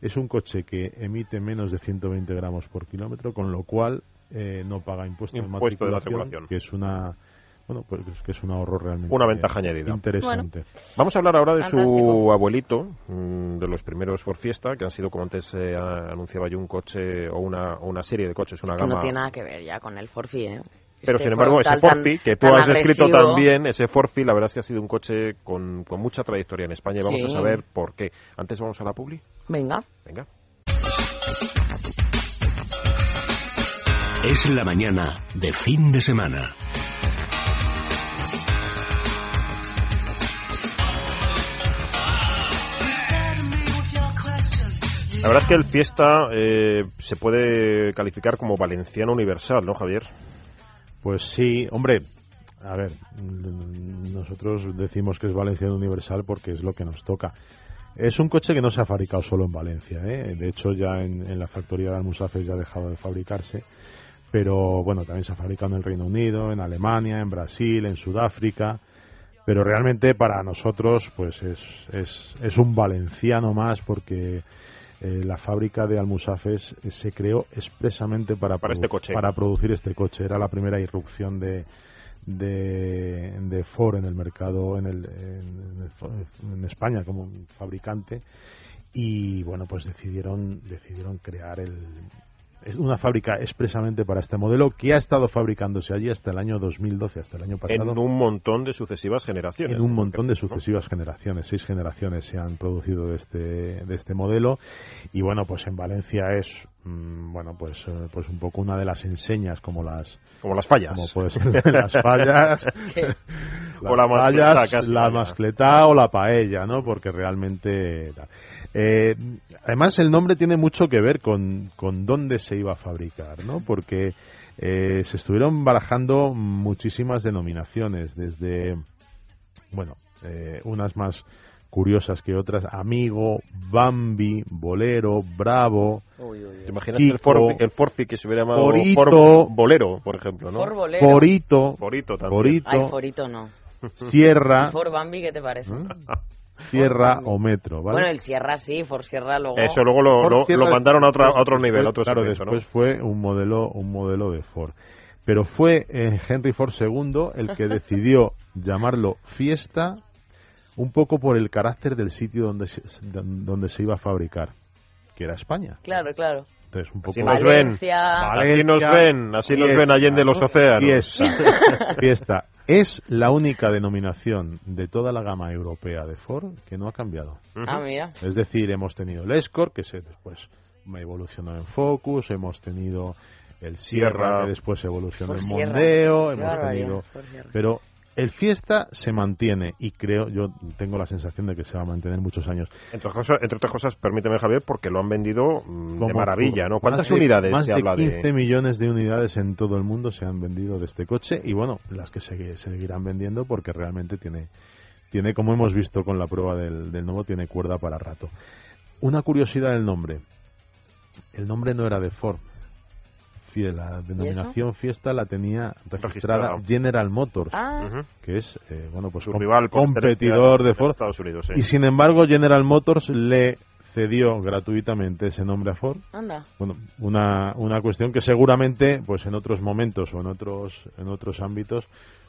es un coche que emite menos de 120 gramos por kilómetro, con lo cual eh, no paga impuesto, Impuesto de de matriculación. matriculación, que es una bueno, pues es que es un ahorro realmente Una ventaja añadida. interesante. Vamos a hablar ahora de su abuelito, mm, de los primeros Ford Fiesta, que han sido, como antes eh, anunciaba yo, un coche o una, o una serie de coches, una Que gama. no tiene nada que ver ya con el Forfi, ¿eh? Pero Este sin embargo, ese tan- Forfi, que tú has descrito agresivo, también, ese Forfi, la verdad es que ha sido un coche con, con mucha trayectoria en España y vamos Sí. a saber por qué. Antes vamos a la publi. Venga. Venga. Es la mañana de fin de semana. La verdad es que el Fiesta eh, se puede calificar como valenciano universal, ¿no, Javier? Pues sí, hombre, a ver, nosotros decimos que es Valenciano Universal porque es lo que nos toca. Es un coche que no se ha fabricado solo en Valencia, ¿eh? de hecho ya en, en la factoría de Almusafes ya ha dejado de fabricarse, pero bueno, también se ha fabricado en el Reino Unido, en Alemania, en Brasil, en Sudáfrica, pero realmente para nosotros pues es, es, es un valenciano más porque eh, la fábrica de Almusafes eh, se creó expresamente para, Para este coche. para producir este coche. Era la primera irrupción de, de, de Ford en el mercado, en, el, en, el- en España como fabricante. Y bueno, pues decidieron, decidieron crear el, es una fábrica expresamente para este modelo que ha estado fabricándose allí hasta el año 2012, hasta el año pasado En un montón de sucesivas generaciones. en un montón de ¿no? sucesivas generaciones, seis generaciones se han producido de este, de este modelo y bueno, pues en Valencia es bueno, pues eh, pues un poco una de las enseñas como las Como las fallas. como puede ser <laughs> las fallas, <laughs> las O la fallas, la vaya. mascletá o la paella, ¿no? Porque realmente. Eh, además el nombre tiene mucho que ver con, con dónde se iba a fabricar, ¿no? Porque eh, se estuvieron barajando muchísimas denominaciones, desde, bueno, eh, unas más curiosas que otras, Amigo, Bambi, Bolero, Bravo, Uy, uy, uy. ¿Te imaginas Kiko, el Forfi, el Forfi que se hubiera llamado Forito. Ford Bolero, por ejemplo, ¿no? Ford Bolero. Forito, Forito también. Forito, Ay, Forito no. Sierra, <laughs> Ford Bambi, ¿qué te parece? ¿Mm? Sierra o Metro, ¿vale? Bueno, el Sierra sí, Ford Sierra luego... Eso luego lo, mandaron a, otra- a otro después- nivel, a otro claro, ¿no? después fue un modelo, un modelo de Ford. Pero fue eh, Henry Ford II el que decidió <laughs> llamarlo Fiesta un poco por el carácter del sitio donde se, donde se iba a fabricar, que era España. Claro, claro. Entonces, un poco Así nos ven. Valencia... Así nos ven, así nos ven allende los océanos. Fiesta. <laughs> Fiesta. Es la única denominación de toda la gama europea de Ford que no ha cambiado. Ah, mira. Es decir, hemos tenido el Escort, que se después evolucionó en Focus, hemos tenido el Sierra, Sierra. que después evolucionó Por en Sierra. Mondeo, Qué hemos barbaridad, tenido... Sierra. Pero el Fiesta se mantiene y creo, yo tengo la sensación de que se va a mantener muchos años. Entre otras cosas, entre otras cosas, permíteme, Javier, porque lo han vendido mm, de maravilla, ¿no? más ¿Cuántas de- unidades Más se de habla 15 de...? millones de unidades en todo el mundo se han vendido de este coche y bueno, las que se seguirán vendiendo porque realmente tiene, tiene como hemos visto con la prueba del, del nuevo, tiene cuerda para rato. Una curiosidad del nombre. El nombre no era de Ford. La denominación Fiesta la tenía registrada Registrada. General Motors, Ah, que es eh, bueno pues Su com- rival competidor de Ford. Estados Unidos, sí. Y sin embargo, General Motors le cedió gratuitamente ese nombre a Ford. anda. Bueno, una, una cuestión que seguramente, pues en otros momentos o en otros en otros ámbitos,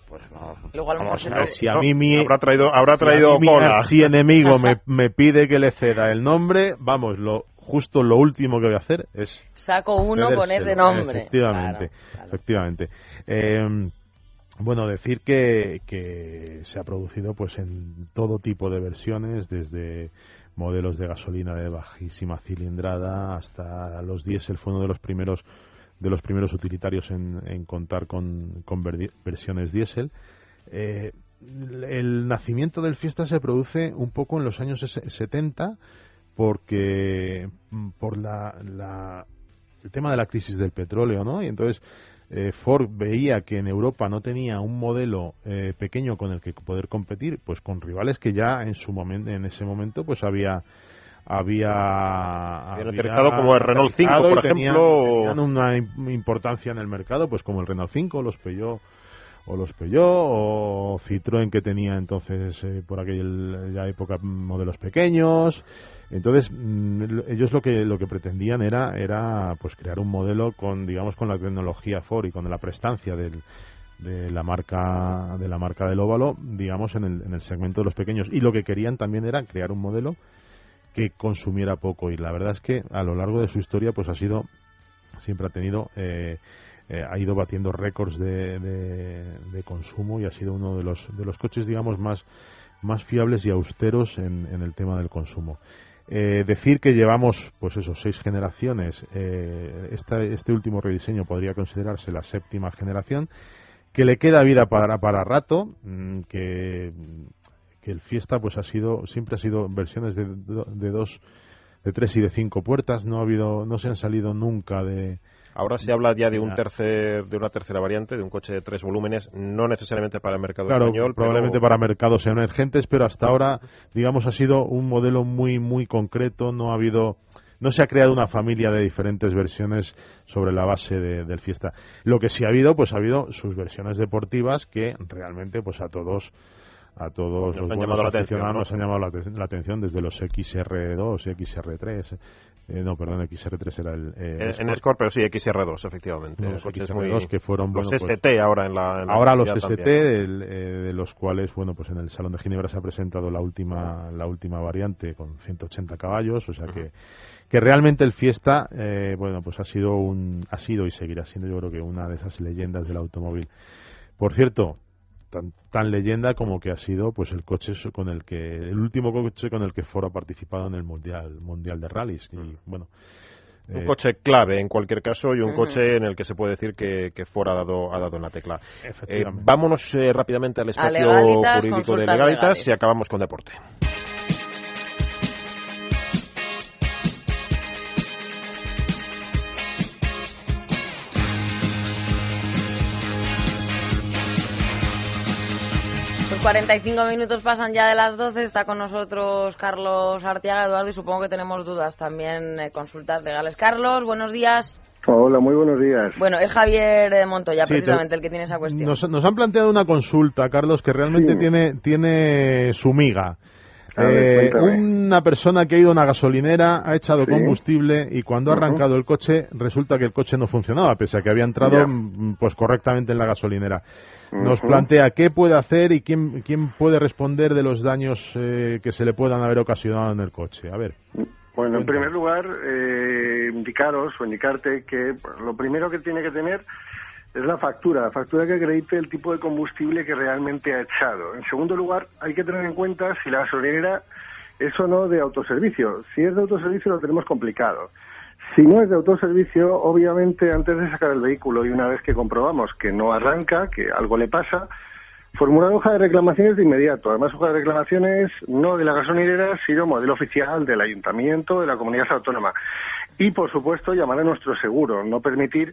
pues no, Luego a lo vamos mejor a ver, se- si a mí mi habrá traído, habrá si traído mí mi cola. archienemigo me, <laughs> me pide que le ceda el nombre, vamos, lo justo lo último que voy a hacer es Saco uno con ese nombre. Efectivamente, Claro, claro. efectivamente. Eh, bueno, decir que, que se ha producido pues en todo tipo de versiones, desde modelos de gasolina de bajísima cilindrada hasta los diésel fue uno de los primeros de los primeros utilitarios en, en contar con, con versiones diésel. Eh, el nacimiento del Fiesta se produce un poco en los años ses- 70 porque mm, por la, la- el tema de la crisis del petróleo, ¿no? Y entonces eh, Ford veía que en Europa no tenía un modelo eh, pequeño con el que poder competir, pues con rivales que ya en su momento, en ese momento, pues había había, aterrizado como el Renault 5, aterrizado y por ejemplo. tenían una im- importancia en el mercado, pues como el Renault 5, los Peugeot o los Peugeot o Citroën que tenía entonces eh, por aquella época modelos pequeños. Entonces mm, lo- ellos lo que lo que pretendían era era pues crear un modelo con digamos con la tecnología Ford y con la prestancia del de la marca de la marca del óvalo digamos en el, en el segmento de los pequeños. Y lo que querían también era crear un modelo que consumiera poco. Y la verdad es que a lo largo de su historia pues ha sido siempre ha tenido eh, eh, ha ido batiendo récords de, de- consumo y ha sido uno de los de los coches digamos más más fiables y austeros en, en el tema del consumo. Eh, decir que llevamos pues eso seis generaciones eh, esta- este último rediseño podría considerarse la séptima generación que le queda vida para para rato mm, que que el Fiesta pues ha sido siempre ha sido versiones de, de dos de tres y de cinco puertas no ha habido no se han salido nunca de Ahora se habla ya de un tercer, de una tercera variante, de un coche de tres volúmenes, no necesariamente para el mercado claro español, probablemente pero- para mercados emergentes pero hasta ahora digamos ha sido un modelo muy muy concreto no ha habido no se ha creado una familia de diferentes versiones sobre la base de- del Fiesta. Lo que sí ha habido, pues ha habido sus versiones deportivas que realmente, pues a todos, a todos Nos los buenos aficionados ¿no? nos han llamado la, la atención desde los XR2, XR3, eh, no, perdón, XR3 era el, eh, En, en. Scorpio, pero sí, XR2, efectivamente. Los coches XR2 que fueron, los bueno, pues, ST ahora en la. en la Ahora los ST, eh, de los cuales, bueno, pues en el Salón de Ginebra se ha presentado la última, la última variante con 180 caballos, o sea que, que realmente el Fiesta, eh, bueno, pues ha sido un, ha sido y seguirá siendo, yo creo que una de esas leyendas del automóvil. Por cierto, tan, tan leyenda como que ha sido, pues el coche con el que, el último coche con el que Ford ha participado en el mundial, mundial de rallies y bueno. Un eh, coche clave en cualquier caso y un coche en el que se puede decir que, que Ford ha dado, ha dado en la tecla. Eh, vámonos eh, rápidamente al espacio Legalitas, jurídico de legalitas legales. y acabamos con deporte. 45 minutos pasan ya de las 12. Está con nosotros Carlos Arteaga, Eduardo, y supongo que tenemos dudas también, eh, consultas legales. Carlos, buenos días. Hola, muy buenos días. Bueno, es Javier eh, Montoya, Sí, precisamente, te- el que tiene esa cuestión. Nos, nos han planteado una consulta, Carlos, que realmente Sí. tiene, tiene su miga. Ver, Eh, una persona que ha ido a una gasolina, ha echado Sí. combustible y cuando ha arrancado el coche resulta que el coche no funcionaba, pese a que había entrado Ya. mm, pues correctamente en la gasolinera. Nos plantea qué puede hacer y quién, quién puede responder de los daños eh, que se le puedan haber ocasionado en el coche. A ver. Bueno, en primer lugar, eh, indicaros o indicarte que lo primero que tiene que tener es la factura, la factura que acredite el tipo de combustible que realmente ha echado. En segundo lugar, hay que tener en cuenta si la gasolinera es o no de autoservicio. Si es de autoservicio lo tenemos complicado. Si no es de autoservicio, obviamente antes de sacar el vehículo y una vez que comprobamos que no arranca, que algo le pasa, formular hoja de reclamaciones de inmediato. Además, hoja de reclamaciones no de la gasolinera, sino modelo oficial del ayuntamiento, de la comunidad autónoma. Y, por supuesto, llamar a nuestro seguro. No permitir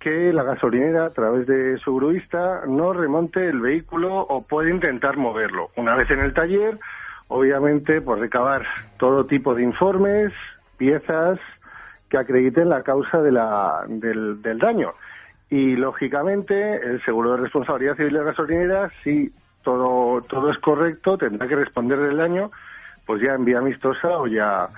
que la gasolinera, a través de su gruista, no remonte el vehículo o puede intentar moverlo. Una vez en el taller, obviamente, por recabar todo tipo de informes, piezas, que acrediten la causa de la, del, del daño. Y, lógicamente, el seguro de responsabilidad civil de gasolinera, si todo, todo es correcto, tendrá que responder del daño, pues ya en vía amistosa o ya,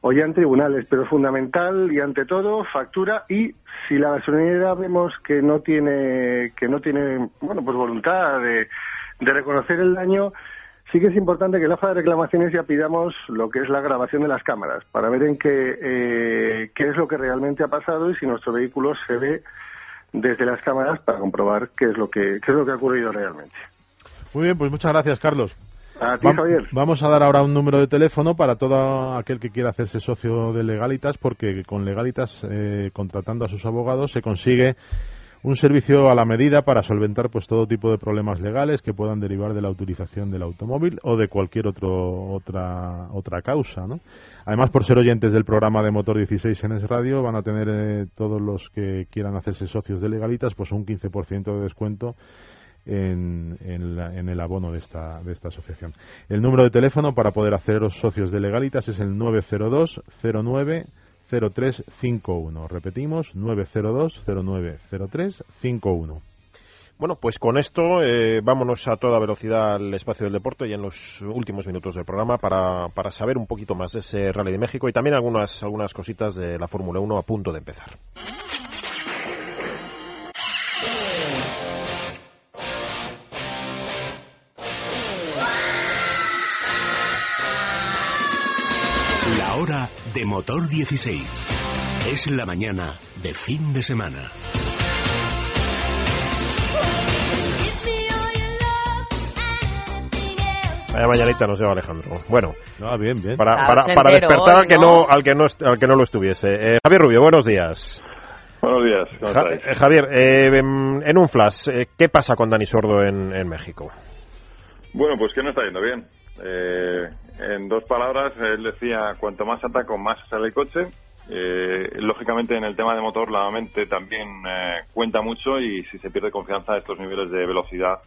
o ya en tribunales. Pero fundamental y, ante todo, factura y si la gasolinera vemos que no tiene, que no tiene, bueno, pues voluntad de, de reconocer el daño, sí que es importante que en la hoja de reclamaciones ya pidamos lo que es la grabación de las cámaras para ver en qué, eh, qué es lo que realmente ha pasado y si nuestro vehículo se ve desde las cámaras para comprobar qué es lo que, qué es lo que ha ocurrido realmente. Muy bien, pues muchas gracias, Carlos. A ti, Javier. Vamos a dar ahora un número de teléfono para todo aquel que quiera hacerse socio de Legalitas, porque con Legalitas, eh, contratando a sus abogados, se consigue un servicio a la medida para solventar pues todo tipo de problemas legales que puedan derivar de la utilización del automóvil o de cualquier otro, otra otra causa ¿no? además por ser oyentes del programa de Motor 16 en Es Radio van a tener eh, todos los que quieran hacerse socios de legalitas pues un 15% de descuento en, en, el abono de esta, de esta asociación. El número de teléfono para poder haceros socios de legalitas es el 902 09 0351. Repetimos, 902-090351. Bueno, pues con esto eh, vámonos a toda velocidad al espacio del deporte y en los últimos minutos del programa para, para saber un poquito más de ese Rally de México y también algunas, algunas cositas de la Fórmula 1 a punto de empezar. Hora de motor 16. Es la mañana de fin de semana. Vaya mañanita nos lleva Alejandro. Bueno, ah, bien, bien. para, para, para despertar al, que no, al, que no, al que no lo estuviese. Eh, Javier Rubio, buenos días. Buenos días. ¿cómo Ja- eh, Javier, eh, em, en un flash, eh, ¿qué pasa con Dani Sordo en, en México? Bueno, pues que no está yendo bien. Eh, en dos palabras, él decía, cuanto más ataco, más sale el coche. Eh, lógicamente, en el tema de motor, la mente también eh, cuenta mucho y si se pierde confianza a estos niveles de velocidad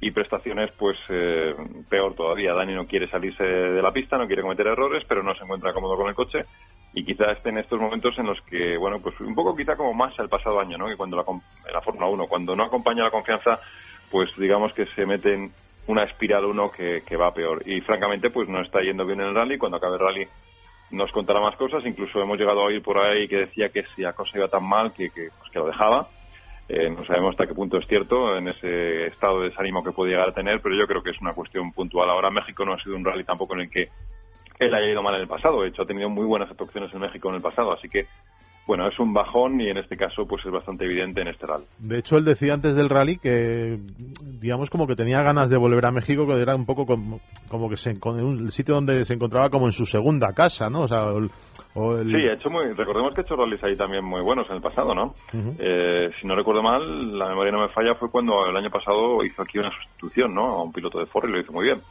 y prestaciones, pues eh, peor todavía. Dani no quiere salirse de la pista, no quiere cometer errores, pero no se encuentra cómodo con el coche y quizá esté en estos momentos en los que, bueno, pues un poco quizá como más el pasado año, ¿no? Que cuando la, la Fórmula 1, cuando no acompaña la confianza, pues digamos que se mete en una espiral uno que, que va peor. Y francamente, pues no está yendo bien en el rally. Cuando acabe el rally nos contará más cosas. Incluso hemos llegado a oír por ahí que decía que si la cosa iba tan mal que, que, pues, lo dejaba. Eh, no sabemos hasta qué punto es cierto en ese estado de desánimo que puede llegar a tener, pero yo creo que es una cuestión puntual. Ahora México no ha sido un rally tampoco en el que él haya ido mal en el pasado. De hecho, ha tenido muy buenas actuaciones en México en el pasado. Así que, bueno, es un bajón y en este caso pues es bastante evidente en este rally. De hecho, él decía antes del rally que, digamos, como que tenía ganas de volver a México, que era un poco como, como que se, un sitio donde se encontraba como en su segunda casa, ¿no? O sea, o el- Sí, ha hecho muy, recordemos que ha hecho rallies ahí también muy buenos en el pasado, ¿no? Eh, si no recuerdo mal, la memoria no me falla, fue cuando el año pasado hizo aquí una sustitución, ¿no? A un piloto de Ford y lo hizo muy bien.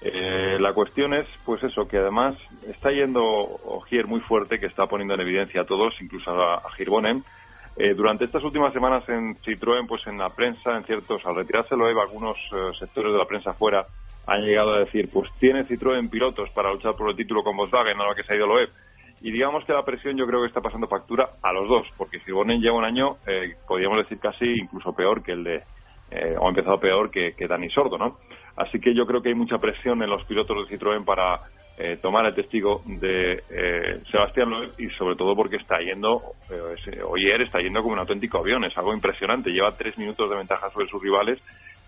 Eh, la cuestión es, pues eso, que además está yendo Ogier muy fuerte, que está poniendo en evidencia a todos, incluso a, a Girbonen. Eh, durante estas últimas semanas en Citroën, pues en la prensa, en ciertos, al retirarse Loeb, algunos eh, sectores de la prensa fuera han llegado a decir, pues tiene Citroën pilotos para luchar por el título con Volkswagen, a lo que se ha ido Loeb. Y digamos que la presión yo creo que está pasando factura a los dos, porque Girbonen lleva un año, eh, podríamos decir casi incluso peor que el de, eh, o ha empezado peor que, que Dani Sordo, ¿no? Así que yo creo que hay mucha presión en los pilotos de Citroën para eh, tomar el testigo de eh, Sebastián Loeb y sobre todo porque está yendo, eh, Ogier está yendo como un auténtico avión, es algo impresionante, lleva tres minutos de ventaja sobre sus rivales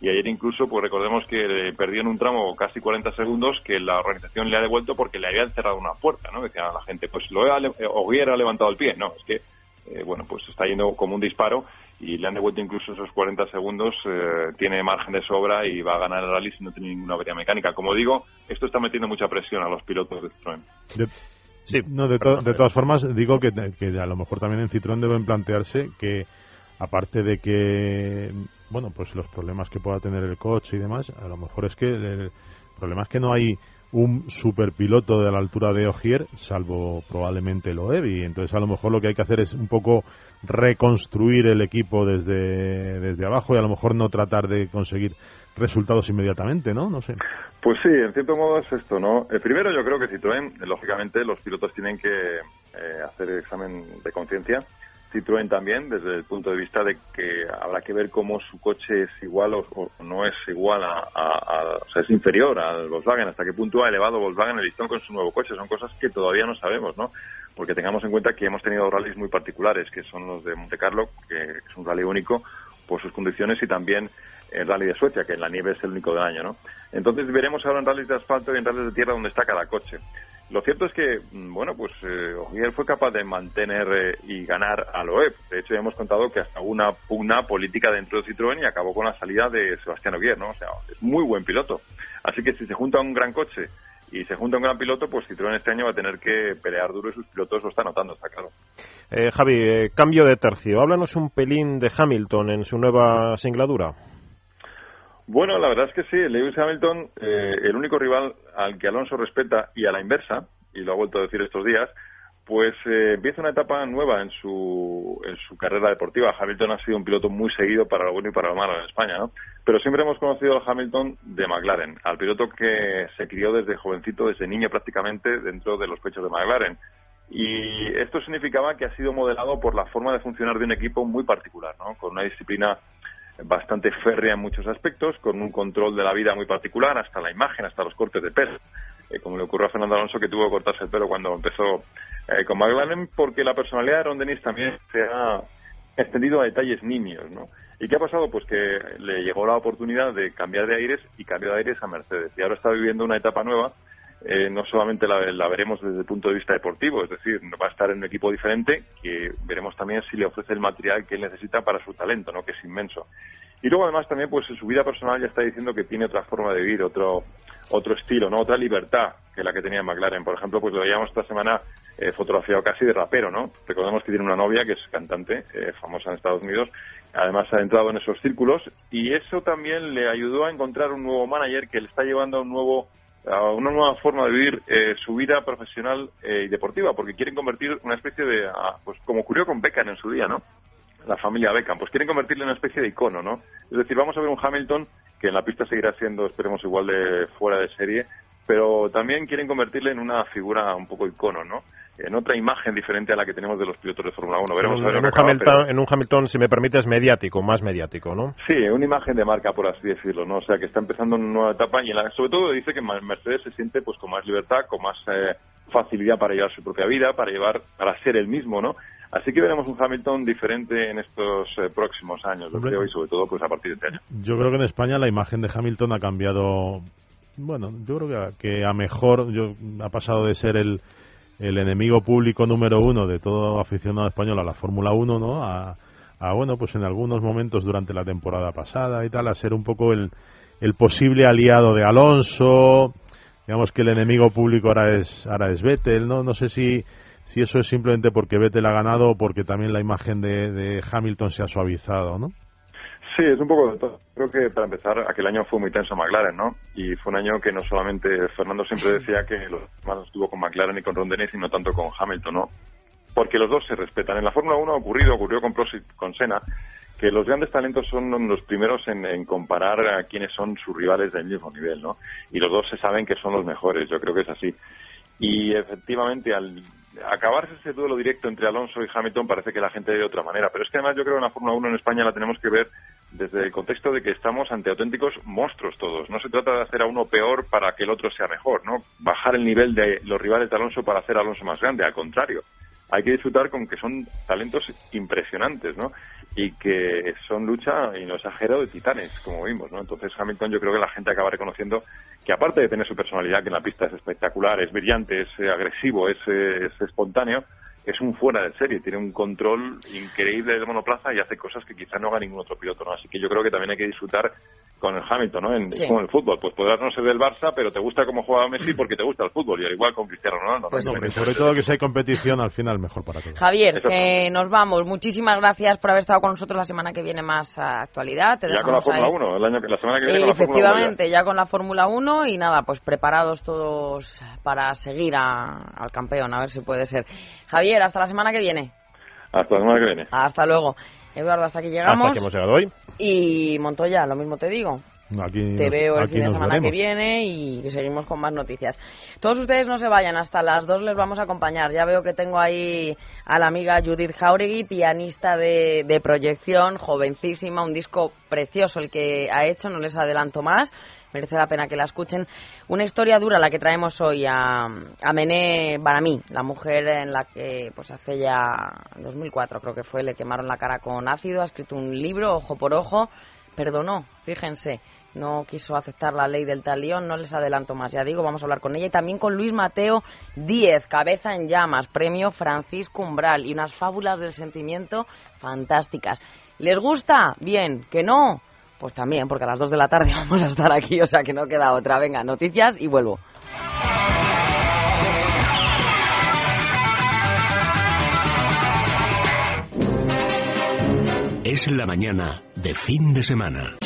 y ayer incluso, pues recordemos que le perdió en un tramo casi 40 segundos que la organización le ha devuelto porque le habían cerrado una puerta, ¿no? Decía la gente, pues lo le- eh, levantado el pie, no, es que, eh, bueno, pues está yendo como un disparo y le han devuelto incluso esos 40 segundos, eh, tiene margen de sobra y va a ganar el rally si no tiene ninguna avería mecánica. Como digo, esto está metiendo mucha presión a los pilotos de Citroën. De, Sí, no, de, de todas formas, digo que, que a lo mejor también en Citroën deben plantearse que, aparte de que, bueno, pues los problemas que pueda tener el coche y demás, a lo mejor es que el problema es que no hay un superpiloto de la altura de Ogier, salvo probablemente Loeb, y entonces a lo mejor lo que hay que hacer es un poco reconstruir el equipo desde, desde abajo y a lo mejor no tratar de conseguir resultados inmediatamente, ¿no? No sé. Pues sí, en cierto modo es esto, ¿no? Eh, primero yo creo que Citroën, lógicamente, los pilotos tienen que eh, hacer examen de conciencia Citroën también, desde el punto de vista de que habrá que ver cómo su coche es igual o, no es igual a, o sea, es inferior al Volkswagen, hasta qué punto ha elevado Volkswagen el listón con su nuevo coche. Son cosas que todavía no sabemos, ¿no? Porque tengamos en cuenta que hemos tenido rallies muy particulares, que son los de Monte Carlo, que es un rally único por sus condiciones, y también el rally de Suecia, que en la nieve es el único del año, ¿no? Entonces veremos ahora en rallies de asfalto y en rallies de tierra dónde está cada coche. Lo cierto es que, mm, bueno, pues eh, fue capaz de mantener eh, y ganar a Loeb. De hecho, ya hemos contado que hasta una pugna política dentro de Citroën y acabó con la salida de Sebastián Ogier, ¿no? O sea, es muy buen piloto. Así que si se junta un gran coche y se junta un gran piloto, pues Citroën este año va a tener que pelear duro y sus pilotos lo están notando, está claro. Eh, Javi, eh, cambio de tercio. Háblanos un pelín de Hamilton en su nueva singladura. Bueno, la verdad es que sí, Lewis Hamilton, eh, el único rival al que Alonso respeta y a la inversa, y lo ha vuelto a decir estos días, pues eh, empieza una etapa nueva en su, en su carrera deportiva. Hamilton ha sido un piloto muy seguido para lo bueno y para lo malo en España, ¿no? Pero siempre hemos conocido al Hamilton de McLaren, al piloto que se crió desde jovencito, desde niño prácticamente, dentro de los pechos de McLaren. Y esto significaba que ha sido modelado por la forma de funcionar de un equipo muy particular, ¿no? Con una disciplina bastante férrea en muchos aspectos, con un control de la vida muy particular, hasta la imagen, hasta los cortes de pelo, eh, como le ocurrió a Fernando Alonso que tuvo que cortarse el pelo cuando empezó eh, con McLaren, porque la personalidad de Ron Dennis también se ha extendido a detalles nimios, ¿no? ¿Y qué ha pasado? Pues que le llegó la oportunidad de cambiar de aires y cambió de aires a Mercedes. Y ahora está viviendo una etapa nueva eh, no solamente la, la, veremos desde el punto de vista deportivo, es decir, va a estar en un equipo diferente que veremos también si le ofrece el material que él necesita para su talento, ¿no? que es inmenso. Y luego además también pues en su vida personal ya está diciendo que tiene otra forma de vivir, otro otro estilo, ¿no? Otra libertad que la que tenía McLaren. Por ejemplo, pues lo veíamos esta semana eh, fotografiado casi de rapero, ¿no? Recordemos que tiene una novia que es cantante, eh, famosa en Estados Unidos. Además ha entrado en esos círculos y eso también le ayudó a encontrar un nuevo manager que le está llevando a un nuevo a una nueva forma de vivir eh, su vida profesional eh, y deportiva, porque quieren convertir una especie de, pues como ocurrió con Beckham en su día, ¿no? La familia Beckham, pues quieren convertirle en una especie de icono, ¿no? Es decir, vamos a ver un Hamilton que en la pista seguirá siendo, esperemos, igual de fuera de serie, pero también quieren convertirle en una figura un poco icono, ¿no? En otra imagen diferente a la que tenemos de los pilotos de Fórmula 1. Veremos en, un Hamilton, en un Hamilton, si me permites, mediático, más mediático, ¿no? Sí, una imagen de marca, por así decirlo, ¿no? O sea, que está empezando una nueva etapa y sobre todo dice que Mercedes se siente pues con más libertad, con más eh, facilidad para llevar su propia vida, para llevar, para ser el mismo, ¿no? Así que veremos un Hamilton diferente en estos eh, próximos años, lo creo, y sobre todo pues a partir de este año. Yo creo que en España la imagen de Hamilton ha cambiado, bueno, yo creo que, que a mejor, yo, ha pasado de ser el el enemigo público número uno de todo aficionado español a la Fórmula 1, ¿no? A, bueno, pues en algunos momentos durante la temporada pasada y tal, a ser un poco el, el posible aliado de Alonso. Digamos que el enemigo público ahora es, ahora es Vettel, ¿no? No sé si, si eso es simplemente porque Vettel ha ganado o porque también la imagen de, de Hamilton se ha suavizado, ¿no? Sí, es un poco de todo. Creo que para empezar, aquel año fue muy tenso McLaren, ¿no? Y fue un año que no solamente Fernando siempre decía que los más estuvo con McLaren y con Ron Dennis, sino tanto con Hamilton, ¿no? Porque los dos se respetan. En la Fórmula 1 ha ocurrido, ocurrió con Prost y con Senna, que los grandes talentos son los primeros en, en, comparar a quiénes son sus rivales del mismo nivel, ¿no? Y los dos se saben que son los mejores, yo creo que es así. Y efectivamente, al acabarse ese duelo directo entre Alonso y Hamilton, parece que la gente ve de otra manera. Pero es que además yo creo que la Fórmula 1 en España la tenemos que ver desde el contexto de que estamos ante auténticos monstruos todos. No se trata de hacer a uno peor para que el otro sea mejor, ¿no? Bajar el nivel de los rivales de Alonso para hacer a Alonso más grande, al contrario. Hay que disfrutar con que son talentos impresionantes, ¿no? Y que son lucha, y no exagero, de titanes, como vimos, ¿no? Entonces Hamilton yo creo que la gente acaba reconociendo que aparte de tener su personalidad, que en la pista es espectacular, es brillante, es eh, agresivo, es, eh, es espontáneo, es un fuera de serie, tiene un control increíble de monoplaza y hace cosas que quizá no haga ningún otro piloto, ¿no? Así que yo creo que también hay que disfrutar con el Hamilton, ¿no? En, Como el fútbol, pues podrás no ser del Barça, pero te gusta cómo juega Messi porque te gusta el fútbol y al igual con Cristiano Ronaldo. Pues sobre todo que si hay competición al final mejor para todos. Javier, que nos vamos. Muchísimas gracias por haber estado con nosotros la semana que viene más actualidad. ya con la Fórmula 1, el año, la semana que viene. con efectivamente, ya con la Fórmula 1 y nada, pues preparados todos para seguir al campeón, a ver si puede ser. Javier, hasta la semana que viene. Hasta la semana que viene. Hasta luego. Eduardo, hasta aquí llegamos. Hasta que hemos llegado hoy. Y Montoya, lo mismo te digo. Te veo el fin de semana que viene y seguimos con más noticias. Todos ustedes no se vayan, hasta las dos les vamos a acompañar. Ya veo que tengo ahí a la amiga Judith Jauregui, pianista de, de proyección, jovencísima, un disco precioso el que ha hecho, no les adelanto más merece la pena que la escuchen. Una historia dura la que traemos hoy a, a Mené Baramí, la mujer en la que pues hace ya 2004 creo que fue, le quemaron la cara con ácido, ha escrito un libro, ojo por ojo, perdonó, fíjense, no quiso aceptar la ley del talión, no les adelanto más, ya digo, vamos a hablar con ella y también con Luis Mateo Díez, Cabeza en Llamas, premio Francisco Umbral y unas fábulas del sentimiento fantásticas. ¿Les gusta? Bien, ¿que no? Pues también, porque a las 2 de la tarde <laughs> vamos a estar aquí, o sea que no queda otra. Venga, noticias y vuelvo. Es la mañana de fin de semana.